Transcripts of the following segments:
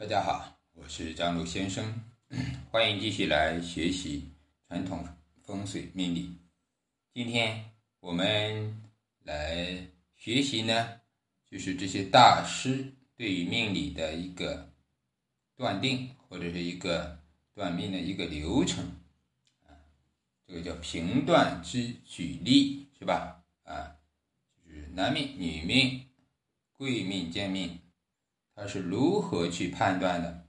大家好，我是张璐先生，欢迎继续来学习传统风水命理。今天我们来学习呢，就是这些大师对于命理的一个断定，或者是一个断命的一个流程啊，这个叫评断之举例，是吧？啊，就是男命、女命、贵命、贱命。它是如何去判断的？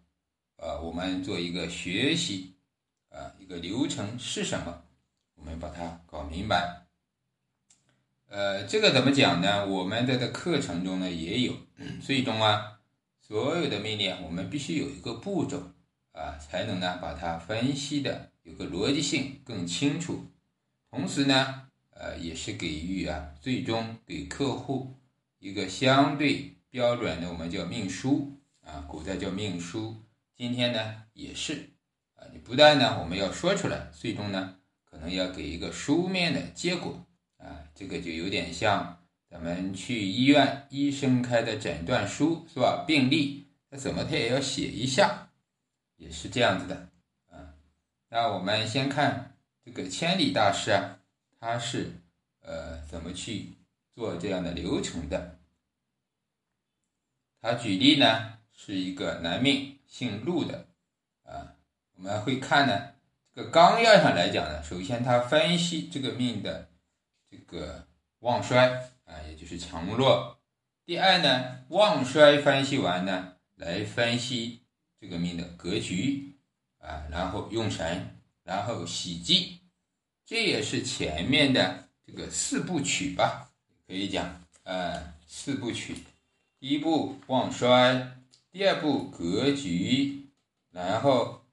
呃，我们做一个学习，啊，一个流程是什么？我们把它搞明白。呃，这个怎么讲呢？我们的的课程中呢也有，最终啊，所有的命令我们必须有一个步骤啊，才能呢把它分析的有个逻辑性更清楚。同时呢，呃，也是给予啊，最终给客户一个相对。标准的我们叫命书啊，古代叫命书，今天呢也是啊，你不但呢我们要说出来，最终呢可能要给一个书面的结果啊，这个就有点像咱们去医院医生开的诊断书是吧？病历那怎么他也要写一下，也是这样子的啊。那我们先看这个千里大师啊，他是呃怎么去做这样的流程的？他举例呢，是一个男命，姓陆的，啊，我们会看呢，这个纲要上来讲呢，首先他分析这个命的这个旺衰啊，也就是强弱。第二呢，旺衰分析完呢，来分析这个命的格局啊，然后用神，然后喜忌，这也是前面的这个四部曲吧，可以讲，啊，四部曲。第一步旺衰，第二步格局，然后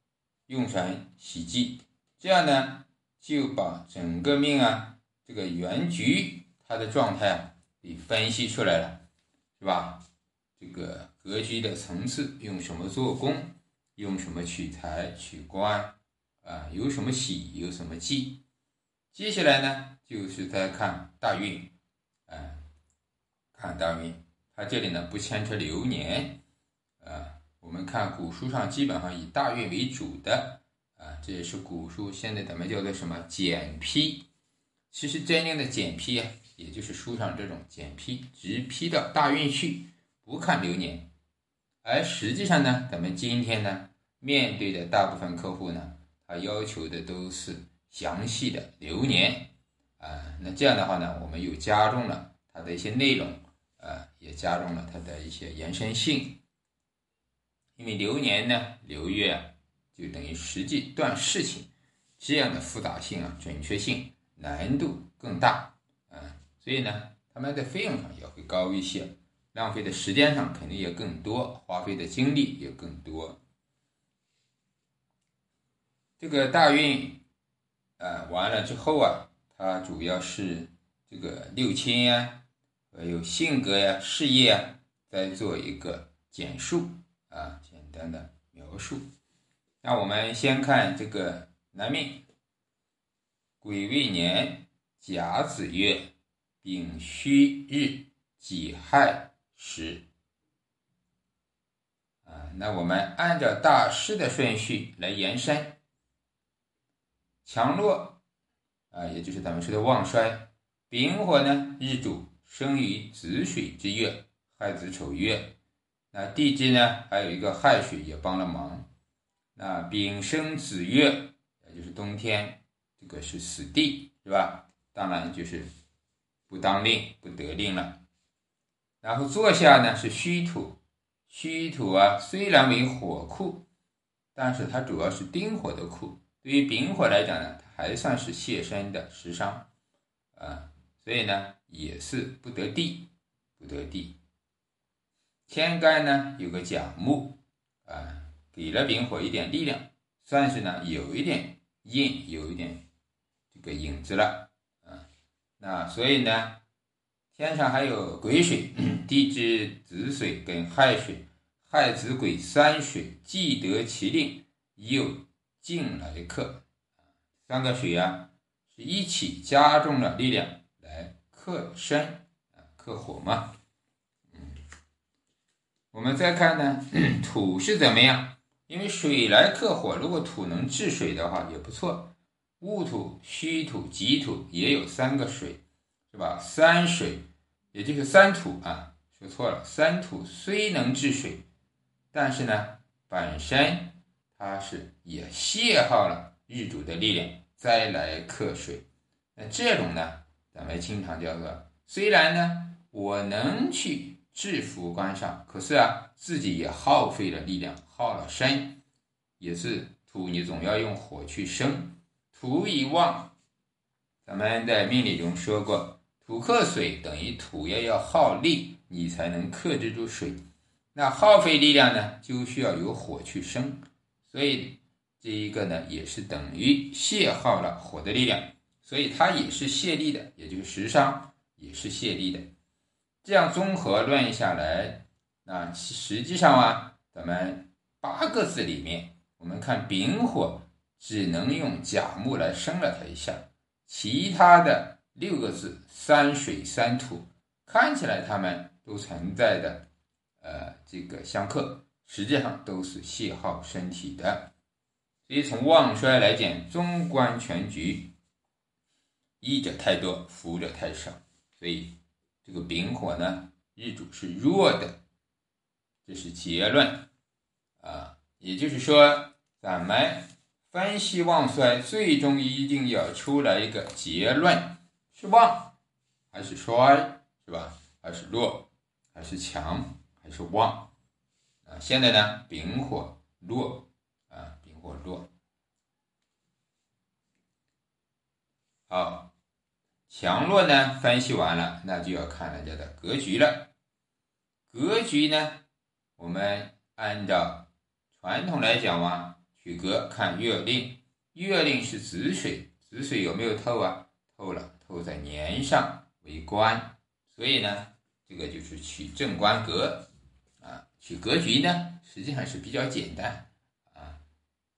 用神喜忌，这样呢就把整个命啊这个原局它的状态啊给分析出来了，是吧？这个格局的层次用什么做功，用什么取财取官啊？有什么喜，有什么忌？接下来呢就是在看大运，啊，看大运。它这里呢不牵扯流年，啊，我们看古书上基本上以大运为主的，啊，这也是古书现在咱们叫做什么简批，其实真正的简批啊，也就是书上这种简批，直批到大运去，不看流年，而实际上呢，咱们今天呢面对的大部分客户呢，他要求的都是详细的流年，啊，那这样的话呢，我们又加重了它的一些内容。也加重了它的一些延伸性，因为流年呢，流月啊，就等于实际断事情，这样的复杂性啊，准确性难度更大啊，所以呢，他们在费用上也会高一些，浪费的时间上肯定也更多，花费的精力也更多。这个大运啊完了之后啊，它主要是这个六亲呀。还有性格呀、事业啊，再做一个简述啊，简单的描述。那我们先看这个男命，癸未年甲子月丙戌日己亥时啊。那我们按照大师的顺序来延伸，强弱啊，也就是咱们说的旺衰。丙火呢，日主。生于子水之月，亥子丑月，那地支呢还有一个亥水也帮了忙。那丙生子月，也就是冬天，这个是死地，是吧？当然就是不当令，不得令了。然后坐下呢是虚土，虚土啊虽然为火库，但是它主要是丁火的库。对于丙火来讲呢，它还算是泄身的食伤啊，所以呢。也是不得地，不得地。天干呢有个甲木啊，给了丙火一点力量，算是呢有一点印，有一点这个影子了啊。那所以呢，天上还有癸水，地支子水跟亥水，亥子癸三水既得其令，又进来克三个水啊是一起加重了力量。克身啊，克火嘛，嗯，我们再看呢，土是怎么样？因为水来克火，如果土能治水的话也不错。戊土、戌土、己土也有三个水，是吧？三水，也就是三土啊，说错了。三土虽能治水，但是呢，本身它是也泄耗了日主的力量，再来克水。那这种呢，咱们经常叫做，虽然呢，我能去制服官上，可是啊，自己也耗费了力量，耗了身，也是土，你总要用火去生。土以旺，咱们在命理中说过，土克水等于土要要耗力，你才能克制住水。那耗费力量呢，就需要有火去生，所以这一个呢，也是等于泄耗了火的力量，所以它也是泄力的，也就是食伤也是泄力的。这样综合论下来，那实际上啊，咱们八个字里面，我们看丙火。只能用甲木来生了它一下，其他的六个字三水三土看起来它们都存在的，呃，这个相克，实际上都是泄耗身体的。所以从旺衰来讲，纵观全局，益者太多，福者太少。所以这个丙火呢，日主是弱的，这是结论啊。也就是说，咱们。分析旺衰，最终一定要出来一个结论：是旺还是衰，是吧？还是弱，还是强，还是旺？啊，现在呢，丙火弱啊，丙火弱。好，强弱呢，分析完了，那就要看人家的格局了。格局呢，我们按照传统来讲嘛。取格看月令，月令是子水，子水有没有透啊？透了，透在年上为官，所以呢，这个就是取正官格啊。取格局呢，实际上是比较简单啊，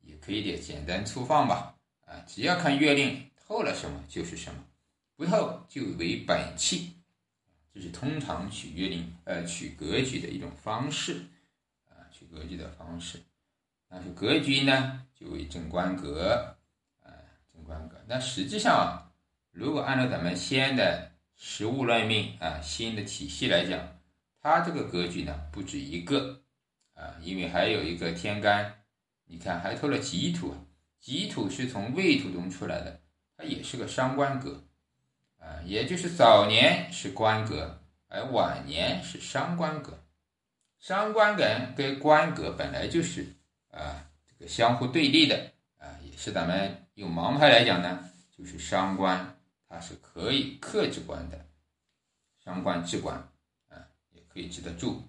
也可以点简单粗放吧啊。只要看月令透了什么就是什么，不透就为本气，这是通常取月令呃取格局的一种方式啊，取格局的方式。那是格局呢，就为正官格，啊，正官格。那实际上啊，如果按照咱们先的实物论命啊，新的体系来讲，它这个格局呢不止一个啊，因为还有一个天干，你看还透了己土，己土是从未土中出来的，它也是个伤官格啊，也就是早年是官格，而晚年是伤官格，伤官格跟官格本来就是。啊，这个相互对立的啊，也是咱们用盲派来讲呢，就是伤官，它是可以克制官的，伤官制官啊，也可以治得住。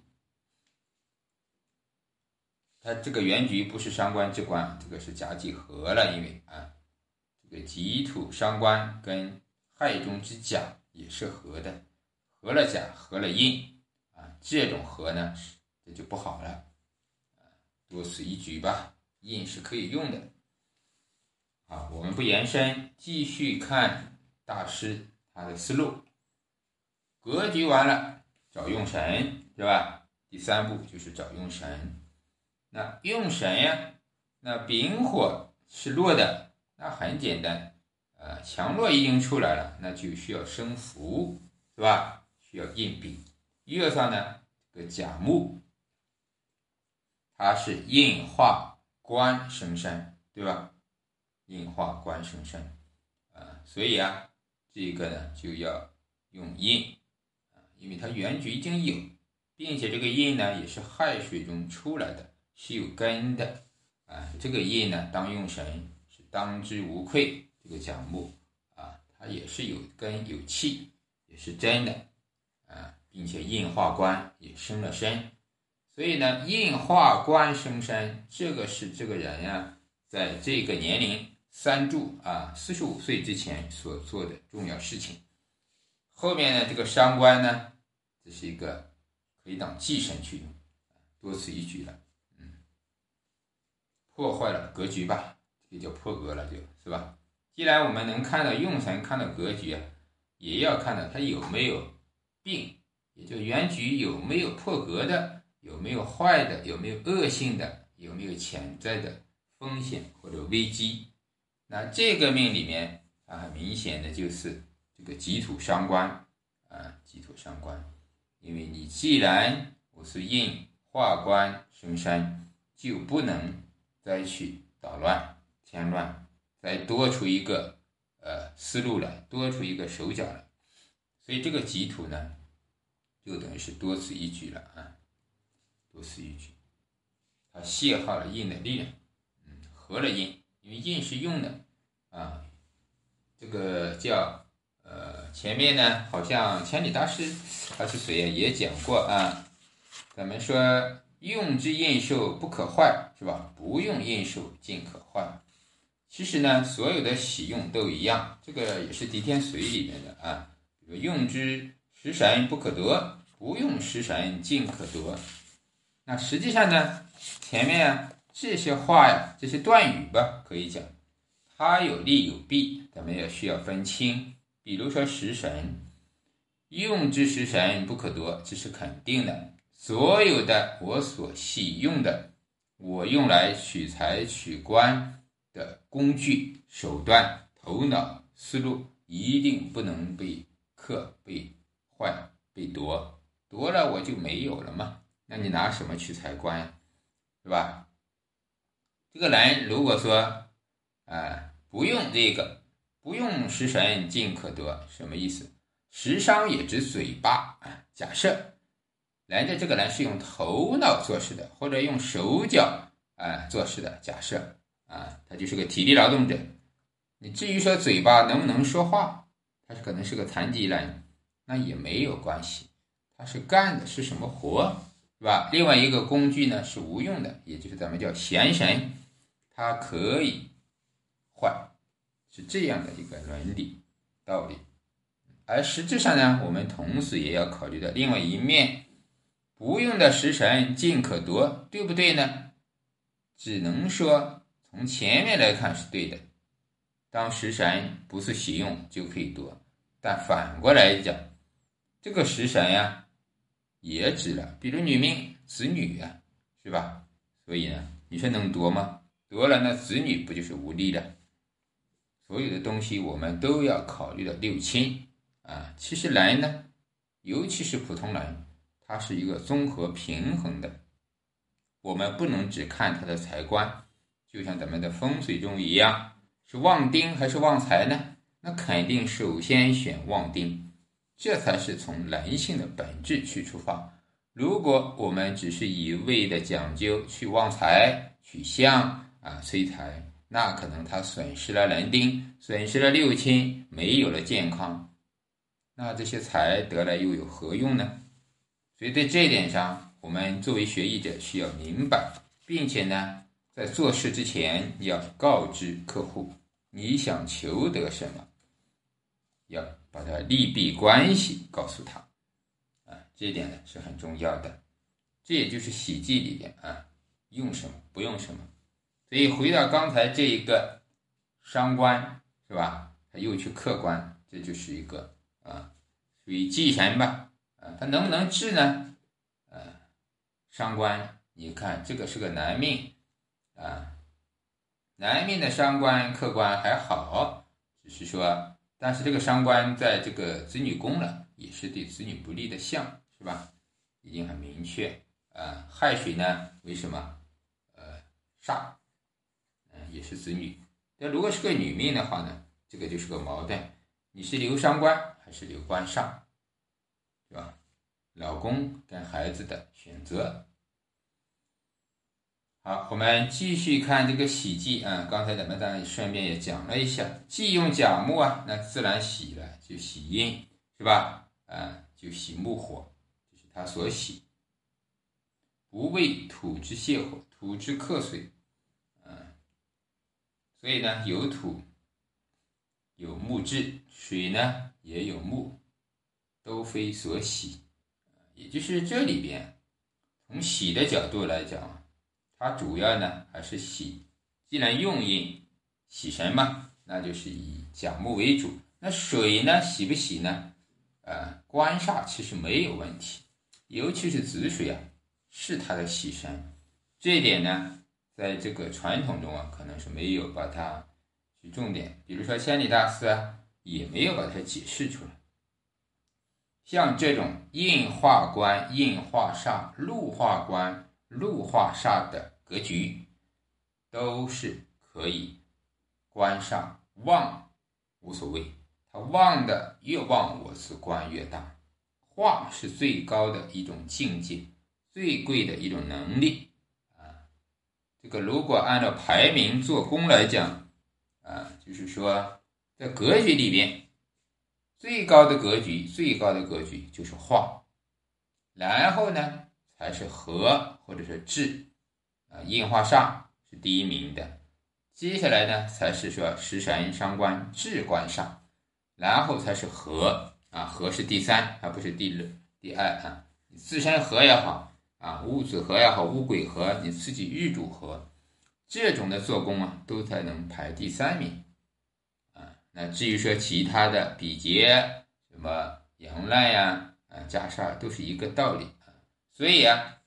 它这个原局不是伤官制官，这个是甲己合了，因为啊，这个己土伤官跟亥中之甲也是合的，合了甲合了印啊，这种合呢，这就不好了。多此一举吧，印是可以用的。啊，我们不延伸，继续看大师他的思路。格局完了，找用神是吧？第三步就是找用神。那用神呀，那丙火是弱的，那很简单，呃，强弱已经出来了，那就需要生符，是吧？需要印丙。月上呢，这个甲木。它是印化官生山，对吧？印化官生山，啊，所以啊，这个呢就要用印啊，因为它原局已经有，并且这个印呢也是亥水中出来的，是有根的啊。这个印呢当用神当之无愧，这个甲木啊，它也是有根有气，也是真的啊，并且印化官也生了身。所以呢，印化官生身，这个是这个人呀，在这个年龄三柱啊，四十五岁之前所做的重要事情。后面呢，这个伤官呢，这是一个可以当忌神去用，多此一举了，嗯，破坏了格局吧，就叫破格了，就是吧？既然我们能看到用神，看到格局，也要看到他有没有病，也就原局有没有破格的。有没有坏的，有没有恶性的，有没有潜在的风险或者危机。那这个命里面，它很明显的就是这个己土伤官啊，己土伤官，因为你既然我是印化官生山，就不能再去捣乱添乱，再多出一个呃思路来，多出一个手脚来。所以这个己土呢，就等于是多此一举了啊，多此一举，它泄耗了印的力量，嗯，合了印，因为印是用的啊，这个叫呃前面呢好像千里大师还是谁呀也讲过啊，咱们说用之印寿不可坏是吧？不用印寿尽可坏。其实呢，所有的喜用都一样，这个也是《狄天髓》里面的啊。用之食神不可得，不用食神尽可得。那实际上呢，前面这些话呀，这些断语吧，可以讲它有利有弊，咱们也需要分清。比如说食神，用之食神不可得，这是肯定的。所有的我所喜用的，我用来取财取官的工具、手段、头脑、思路，一定不能被。克被坏被夺夺了我就没有了嘛？那你拿什么去财官，是吧？这个人如果说啊不用这个不用食神尽可得，什么意思？食伤也指嘴巴啊。假设人家这个人是用头脑做事的，或者用手脚啊做事的，假设啊他就是个体力劳动者。你至于说嘴巴能不能说话？他是可能是个残疾人，那也没有关系。他是干的是什么活，是吧？另外一个工具呢是无用的，也就是咱们叫闲神，它可以坏，是这样的一个伦理道理。而实质上呢，我们同时也要考虑到另外一面，不用的食神尽可夺，对不对呢？只能说从前面来看是对的。当食神不是喜用就可以夺，但反过来讲，这个食神呀，也指了，比如女命子女呀，是吧？所以呢，你说能夺吗？夺了，那子女不就是无力的？所有的东西我们都要考虑到六亲啊。其实人呢，尤其是普通人，他是一个综合平衡的，我们不能只看他的财官，就像咱们的风水中一样。是旺丁还是旺财呢？那肯定首先选旺丁，这才是从人性的本质去出发。如果我们只是一味的讲究去旺财、取相啊催财，那可能他损失了人丁，损失了六亲，没有了健康，那这些财得来又有何用呢？所以在这一点上，我们作为学艺者需要明白，并且呢，在做事之前要告知客户。你想求得什么，要把它利弊关系告诉他，啊，这一点呢是很重要的。这也就是喜忌里边啊，用什么不用什么。所以回到刚才这一个伤官是吧？他又去克官，这就是一个啊，属于忌神吧？啊，他能不能治呢？啊，伤官，你看这个是个男命啊。男命的伤官客官还好，只是说，但是这个伤官在这个子女宫了，也是对子女不利的相，是吧？已经很明确啊。亥水呢，为什么？呃，煞，嗯，也是子女。那如果是个女命的话呢，这个就是个矛盾，你是留伤官还是留官煞，是吧？老公跟孩子的选择。好，我们继续看这个喜忌啊。刚才咱们当然顺便也讲了一下，忌用甲木啊，那自然喜了，就喜阴，是吧？啊，就喜木火，就是他所喜。不为土之泄火，土之克水，嗯，所以呢，有土，有木质，水呢也有木，都非所喜。也就是这里边，从喜的角度来讲。它主要呢还是喜，既然用印喜神嘛，那就是以甲木为主。那水呢喜不喜呢？呃，官煞其实没有问题，尤其是子水啊，是它的喜神。这一点呢，在这个传统中啊，可能是没有把它去重点。比如说千里大师啊，也没有把它解释出来。像这种印化官、印化煞、禄化官、路化煞的格局，都是可以官上旺无所谓，它旺的越旺，我是官越大。化是最高的一种境界，最贵的一种能力啊。这个如果按照排名做功来讲，啊，就是说在格局里边，最高的格局，最高的格局就是化，然后呢才是和或者是治，啊，印化上是第一名的，接下来呢才是说食神伤官治官上，然后才是和，啊，和是第三，而不是第二，第二啊，自身和也好。啊，戊子合也好，戊癸合，你自己日主合，这种的做工啊，都才能排第三名。啊，那至于说其他的比劫什么阳烂呀，啊加煞都是一个道理。所以啊，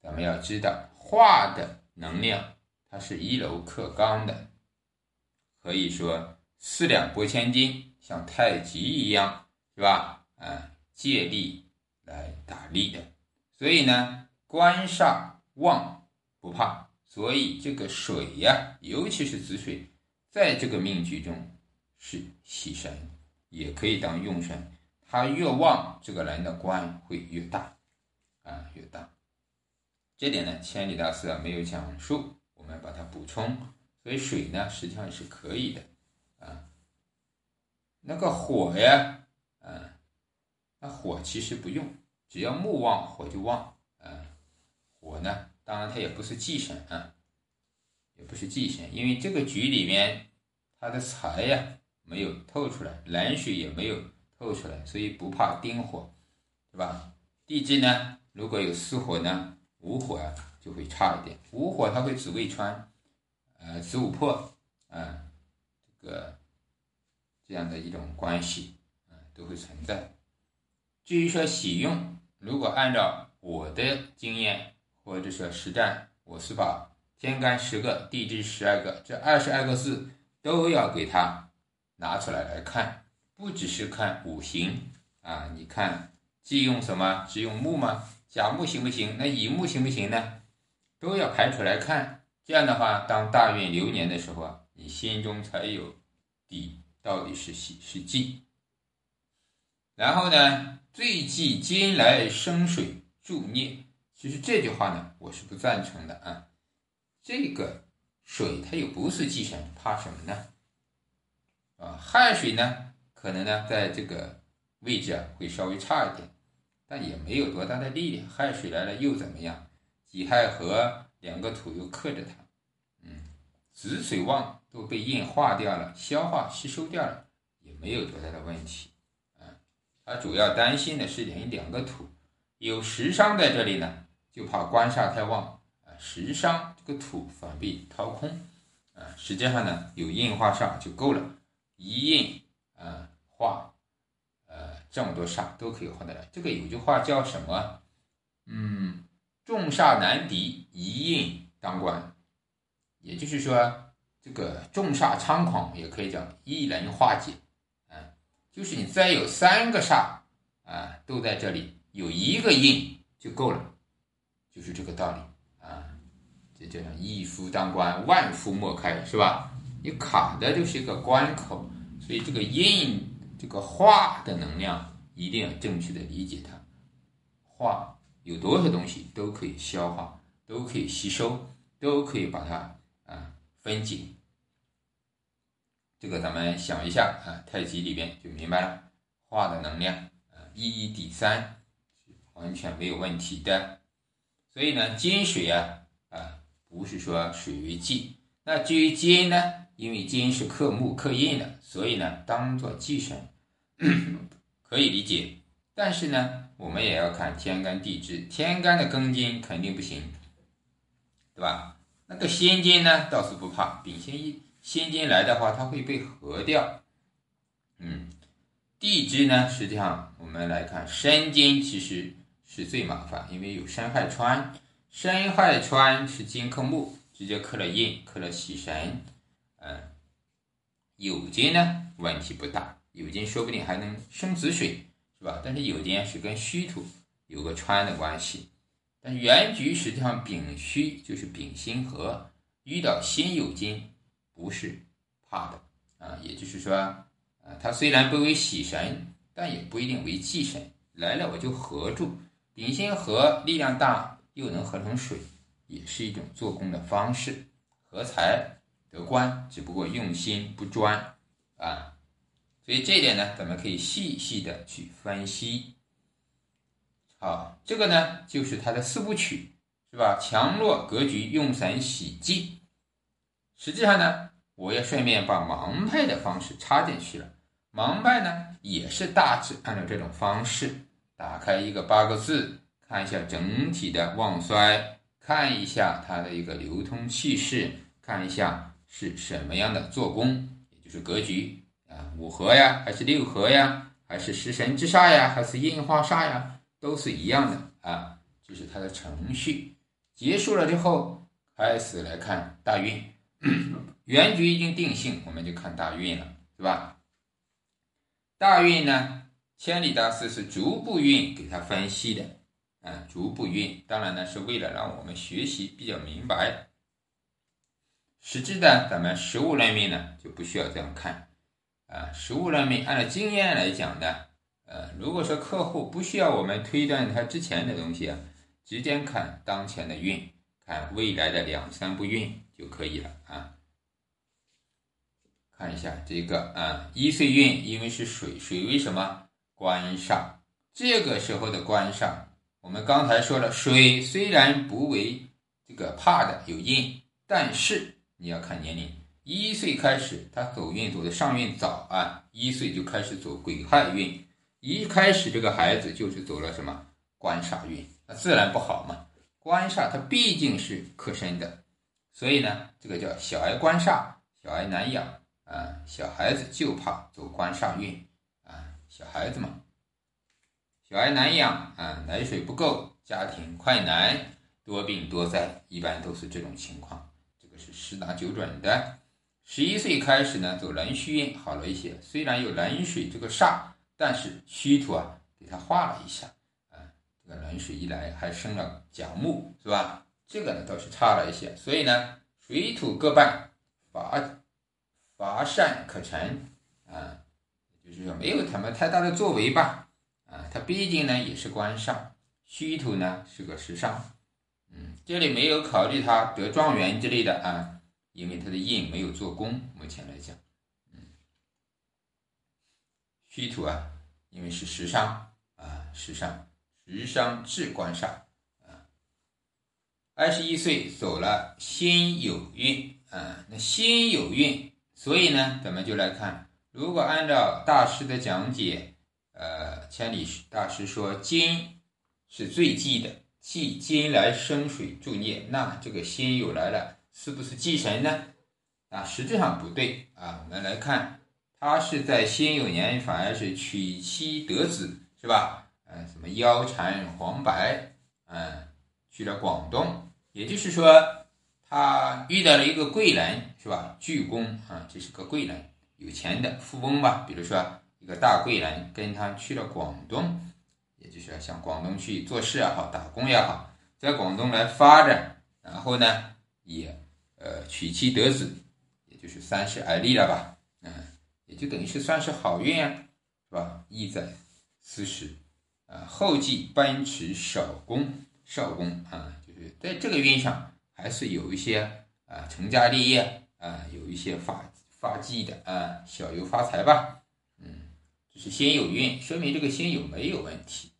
咱们要知道化的能量，它是一楼克刚的，可以说四两拨千斤，像太极一样，是吧？啊，借力来打力的。所以呢，官煞旺不怕，所以这个水呀，尤其是子水，在这个命局中是喜神，也可以当用神。它越旺，这个人的官会越大，啊，越大。这点呢，千里大师啊没有讲述，我们把它补充。所以水呢，实际上是可以的，啊，那个火呀，啊，那火其实不用。只要木旺，火就旺。嗯，火呢，当然它也不是忌神啊，也不是忌神，因为这个局里面它的财呀没有透出来，蓝水也没有透出来，所以不怕丁火，对吧？地支呢，如果有四火呢，午火啊就会差一点。午火它会子未穿，呃，子午破，啊，这个这样的一种关系啊都会存在。至于说喜用。如果按照我的经验或者说实战，我是把天干十个，地支十二个，这二十二个字都要给它拿出来来看，不只是看五行啊，你看忌用什么？忌用木吗？甲木行不行？那乙木行不行呢？都要排出来看。这样的话，当大运流年的时候啊，你心中才有底，到底是喜是忌。然后呢？最忌金来生水助孽，其实这句话呢，我是不赞成的啊。这个水它又不是忌神，怕什么呢？啊，亥水呢，可能呢在这个位置啊会稍微差一点，但也没有多大的力量。亥水来了又怎么样？己亥合两个土又克着它，嗯，子水旺都被硬化掉了，消化吸收掉了，也没有多大的问题。他主要担心的是两两个土，有食伤在这里呢，就怕官煞太旺啊，食伤这个土反被掏空啊。实际上呢，有印化煞就够了，一印啊化，这么多煞都可以化得来。这个有句话叫什么？嗯，众煞难敌，一印当关。也就是说，这个众煞猖狂，也可以讲一人化解。啊就是你再有三个煞啊，都在这里，有一个印就够了，就是这个道理啊。这叫一夫当关，万夫莫开，是吧？你卡的就是一个关口，所以这个印这个化的能量一定要正确的理解它。化有多少东西都可以消化，都可以吸收，都可以把它啊分解。这个咱们想一下啊，太极里边就明白了，化的能量啊，一一抵三完全没有问题的。所以呢，金水啊啊，不是说水为忌。那至于金呢，因为金是克木克印的，所以呢，当做忌神可以理解。但是呢，我们也要看天干地支，天干的庚金肯定不行，对吧？那个辛金呢，倒是不怕，丙辛一。辛金来的话，它会被合掉。嗯，地支呢，实际上我们来看，申金其实是最麻烦，因为有申亥川，申亥川是金克木，直接克了印，克了喜神。嗯，酉金呢问题不大，酉金说不定还能生子水，是吧？但是酉金是跟虚土有个穿的关系，但原局实际上丙戌就是丙辛合，遇到辛酉金不是怕的啊，也就是说，啊，它虽然不为喜神，但也不一定为忌神，来了我就合住，丙辛合力量大，又能合成水，也是一种做工的方式，合财。得官，只不过用心不专啊，所以这一点呢，咱们可以细细的去分析。好，这个呢就是它的四部曲，是吧？强弱格局、用神喜忌。实际上呢，我也顺便把盲派的方式插进去了。盲派呢也是大致按照这种方式，打开一个八个字，看一下整体的旺衰，看一下它的一个流通气势，看一下。是什么样的做工，也就是格局啊，五合呀，还是六合呀，还是食神之煞呀，还是印化煞呀，都是一样的啊。这是它的程序结束了之后，开始来看大运，原局已经定性，我们就看大运了，是吧？大运呢，千里大师是逐步运给他分析的，啊，逐步运，当然呢是为了让我们学习比较明白。实质的，咱们实物论命呢就不需要这样看，啊，实物论命按照经验来讲呢，呃，如果说客户不需要我们推断他之前的东西啊，直接看当前的运，看未来的两三步运就可以了啊。看一下这个啊，一岁运，因为是水，水为什么官煞？这个时候的官煞，我们刚才说了，水虽然不为这个怕的有印，但是。你要看年龄，一岁开始，他走运走的上运早啊，一岁就开始走癸亥运，一开始这个孩子就是走了什么？官煞运，那自然不好嘛。官煞它毕竟是克身的，所以呢，这个叫小儿官煞，小儿难养啊，小孩子就怕走官煞运啊，小孩子嘛，小孩难养啊，奶水不够，家庭困难，多病多灾，一般都是这种情况。是十拿九准的。十一岁开始呢，走壬戌运好了一些。虽然有壬水这个煞，但是虚土啊给他化了一下啊。这个壬水一来，还生了甲木，是吧？这个呢倒是差了一些。所以呢，水土各半，乏乏善可陈啊，就是说没有什么太大的作为吧啊。他毕竟呢也是官煞，虚土呢是个时伤。这里没有考虑他得状元之类的啊，因为他的印没有做功。目前来讲，嗯，虚土啊，因为是食伤啊，食伤，食伤至官煞啊。二十一岁走了辛有运啊，那辛有运，所以呢，咱们就来看，如果按照大师的讲解，呃，千里大师说金是最忌的。忌金来生水助孽，那这个辛酉来了，是不是忌神呢？啊，实际上不对啊。我们来看，他是在辛酉年，反而是娶妻得子，是吧？嗯，什么腰缠黄白，嗯，去了广东，也就是说，他遇到了一个贵人，是吧？巨公啊，这是个贵人，有钱的富翁吧？比如说一个大贵人跟他去了广东。也就是向广东去做事也好，打工也好，在广东来发展，然后呢，也呃娶妻得子，也就是三十而立了吧，嗯，也就等于是算是好运啊，是吧？意在四十，啊，后继奔驰少公，少公啊，就是在这个运上还是有一些啊成家立业啊，有一些发发迹的啊，小有发财吧，嗯，这是先有运，说明这个先有没有问题。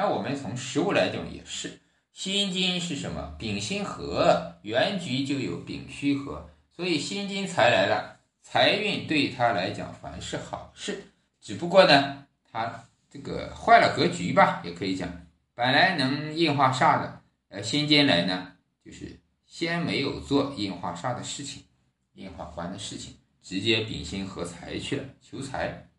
那我们从实物来讲也是，辛金是什么？丙辛合，原局就有丙戌合，所以辛金财来了，财运对他来讲反而是好事。只不过呢，他这个坏了格局吧，也可以讲，本来能印化煞的，呃，辛金来呢，就是先没有做印化煞的事情，印化官的事情，直接丙辛合财去了，求财。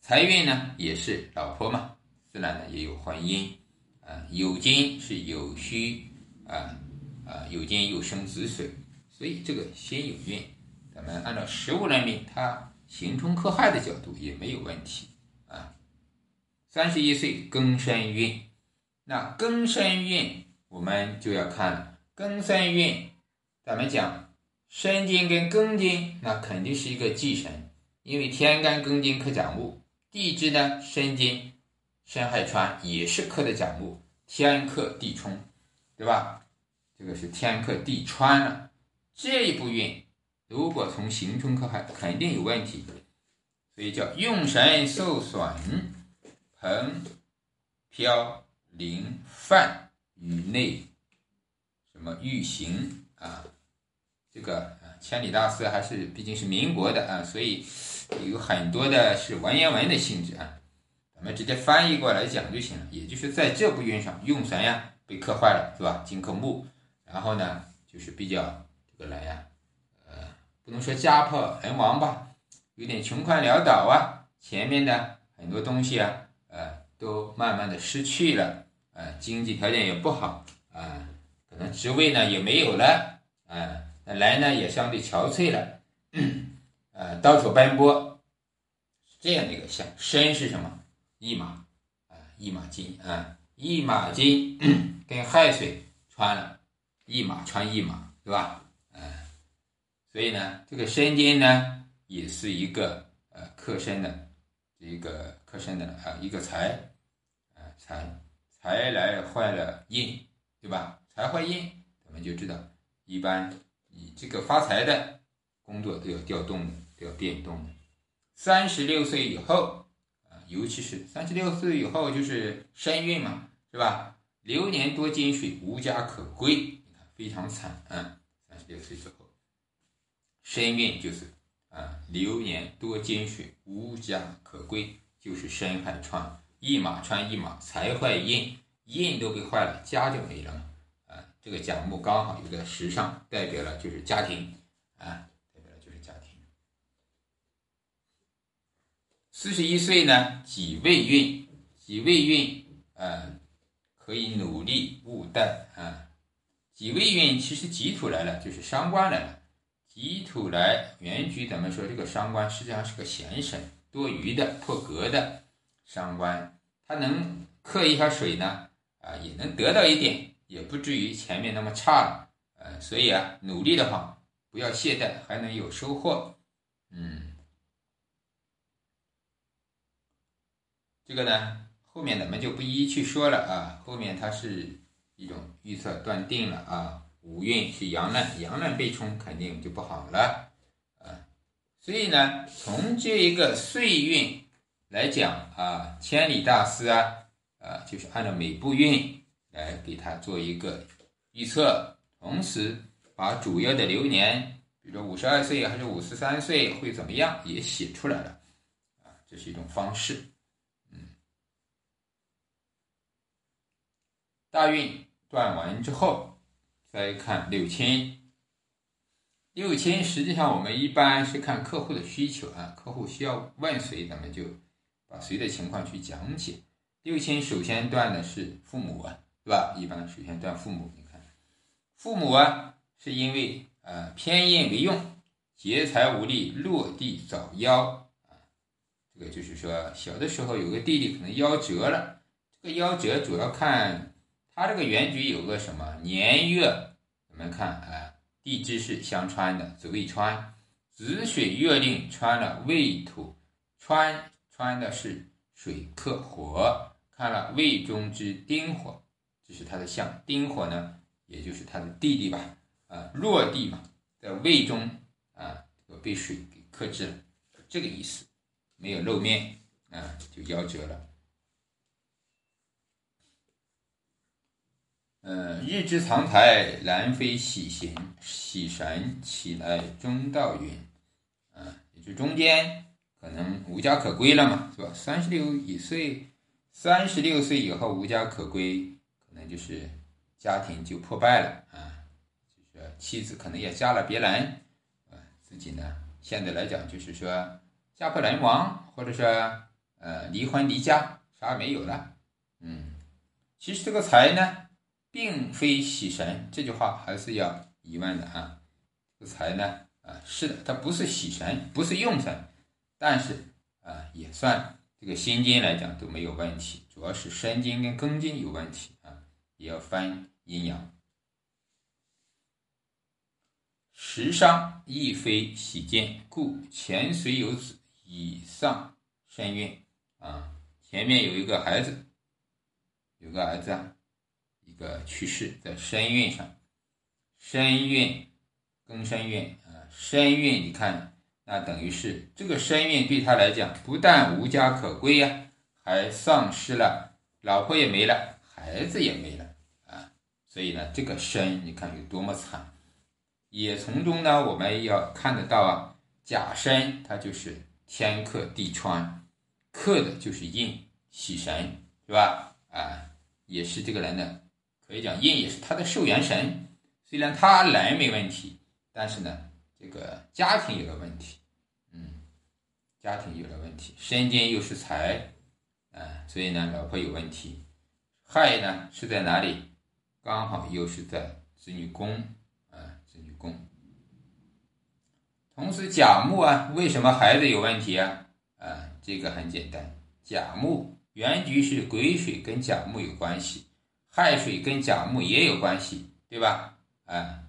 财运呢，也是老婆嘛。自然呢也有婚姻，啊，酉金是酉戌啊啊，酉金又生子水，所以这个先有运，咱们按照食物来命，它刑冲克害的角度也没有问题啊。三十一岁庚申运，那庚申运我们就要看，庚申运，咱们讲申金跟庚金，那肯定是一个忌神，因为天干庚金克甲木，地支呢申金。申亥穿也是克的甲木，天克地冲，对吧？这个是天克地穿了，这一步运如果从刑冲克亥，肯定有问题，所以叫用神受损，盆飘临犯与内什么欲行啊？这个千里大师还是毕竟是民国的啊，所以有很多的是文言文的性质啊。我们直接翻译过来讲就行了，也就是在这部运上用神呀被克坏了，是吧？金克木，然后呢就是比较这个人呀，呃，不能说家破人亡吧，有点穷困潦倒啊，前面的很多东西啊，呃，都慢慢的失去了，呃，经济条件也不好啊，可能职位呢也没有了，啊，来呢也相对憔悴了，呃，到处奔波，是这样的一个象。身是什么？一马啊，一马金啊，一马金跟亥水穿了，一马穿一马，对吧？嗯，所以呢，这个申金呢，也是一个呃克身的一个克身的啊一个财啊财财来坏了印，对吧？财坏印，咱们就知道，一般你这个发财的工作都要调动的，都要变动的。三十六岁以后。尤其是三十六岁以后就是身运嘛，是吧？流年多金水，无家可归，非常惨啊！三十六岁之后，身运就是啊，流年多金水，无家可归，就是身害穿一马穿一马，财坏印，印都被坏了，家就没了嘛啊！这个甲木刚好有个时上，代表了就是家庭啊。四十一岁呢，己未运，己未运，嗯，可以努力勿怠啊。己未运其实己土来了，就是伤官来了。己土来，原局咱们说这个伤官实际上是个闲神，多余的、破格的伤官，它能克一下水呢，啊，也能得到一点，也不至于前面那么差了，呃，所以啊，努力的话，不要懈怠，还能有收获，嗯。这个呢，后面咱们就不一一去说了啊。后面它是一种预测断定了啊。五运是阳刃，阳刃被冲肯定就不好了啊。所以呢，从这一个岁运来讲啊，千里大师啊啊，就是按照每部运来给他做一个预测，同时把主要的流年，比如说五十二岁还是五十三岁会怎么样，也写出来了啊。这是一种方式。大运断完之后，再看六亲。六亲实际上我们一般是看客户的需求啊，客户需要问谁，咱们就把谁的情况去讲解。六亲首先断的是父母啊，对吧？一般首先断父母。你看，父母啊，是因为呃偏印为用，劫财无力，落地早夭啊。这个就是说，小的时候有个弟弟可能夭折了，这个夭折主要看。它这个原局有个什么年月？我们看啊，地支是相穿的，子未穿，子水月令穿了未土，穿穿的是水克火，看了未中之丁火，这是它的相。丁火呢，也就是他的弟弟吧？啊，落地嘛，在未中啊，被水给克制了，这个意思，没有露面啊，就夭折了。嗯，日之藏台，兰妃喜行喜神起来中道运，啊，也就中间可能无家可归了嘛，是吧？三十六一岁，三十六岁以后无家可归，可能就是家庭就破败了啊，就是妻子可能也嫁了别人，啊，自己呢现在来讲就是说家破人亡，或者说呃离婚离家，啥也没有了，嗯。其实这个财呢，并非喜神，这句话还是要疑问的啊。这个财呢，啊，是的，它不是喜神，不是用神，但是啊，也算这个心经来讲都没有问题，主要是身经跟根经有问题啊，也要分阴阳。时伤亦非喜见，故前虽有子，以上身孕啊。前面有一个孩子，有个儿子啊，个去世，在身孕上，身孕庚申孕啊，身孕你看，那等于是这个身孕对他来讲，不但无家可归呀，还丧失了老婆也没了，孩子也没了啊。所以呢，这个身你看有多么惨。也从中呢，我们要看得到啊，甲申它就是天克地穿，克的就是印喜神，是吧？啊，也是这个人的，可以讲印也是他的寿元神。虽然他人没问题，但是呢，这个家庭有了问题，嗯，家庭有了问题，身兼又是财，啊，所以呢，老婆有问题。亥呢是在哪里？刚好又是在子女宫。啊，子女宫，同时甲木啊，为什么孩子有问题啊？啊，这个很简单，甲木原局是癸水，跟甲木有关系，亥水跟甲木也有关系，对吧？啊，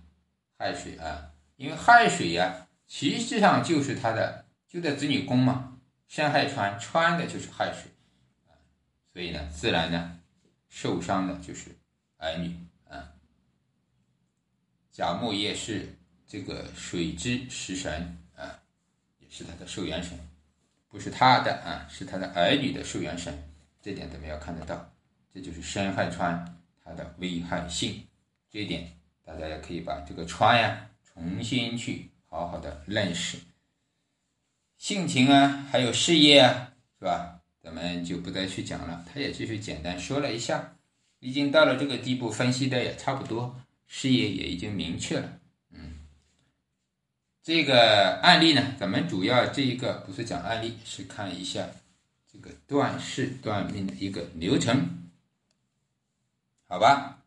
亥水啊，因为亥水呀，实际上就是他的就在子女宫嘛，山亥穿穿的就是亥水，所以呢，自然呢，受伤的就是儿女啊。甲木也是这个水之食神啊，也是他的受元神，不是他的啊，是他的儿女的受元神，这点咱们要看得到，这就是申亥川它的危害性，这一点大家也可以把这个川呀重新去好好的认识，性情啊，还有事业啊，是吧？咱们就不再去讲了，他也就是简单说了一下，已经到了这个地步，分析的也差不多。事业也已经明确了，嗯，这个案例呢，咱们主要这一个不是讲案例，是看一下这个断事断命的一个流程，好吧？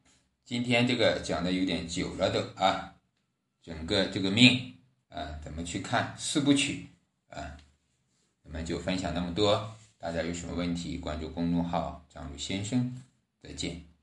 今天这个讲的有点久了都啊，整个这个命啊，怎么去看四部曲啊？我们就分享那么多，大家有什么问题，关注公众号张鲁先生，再见。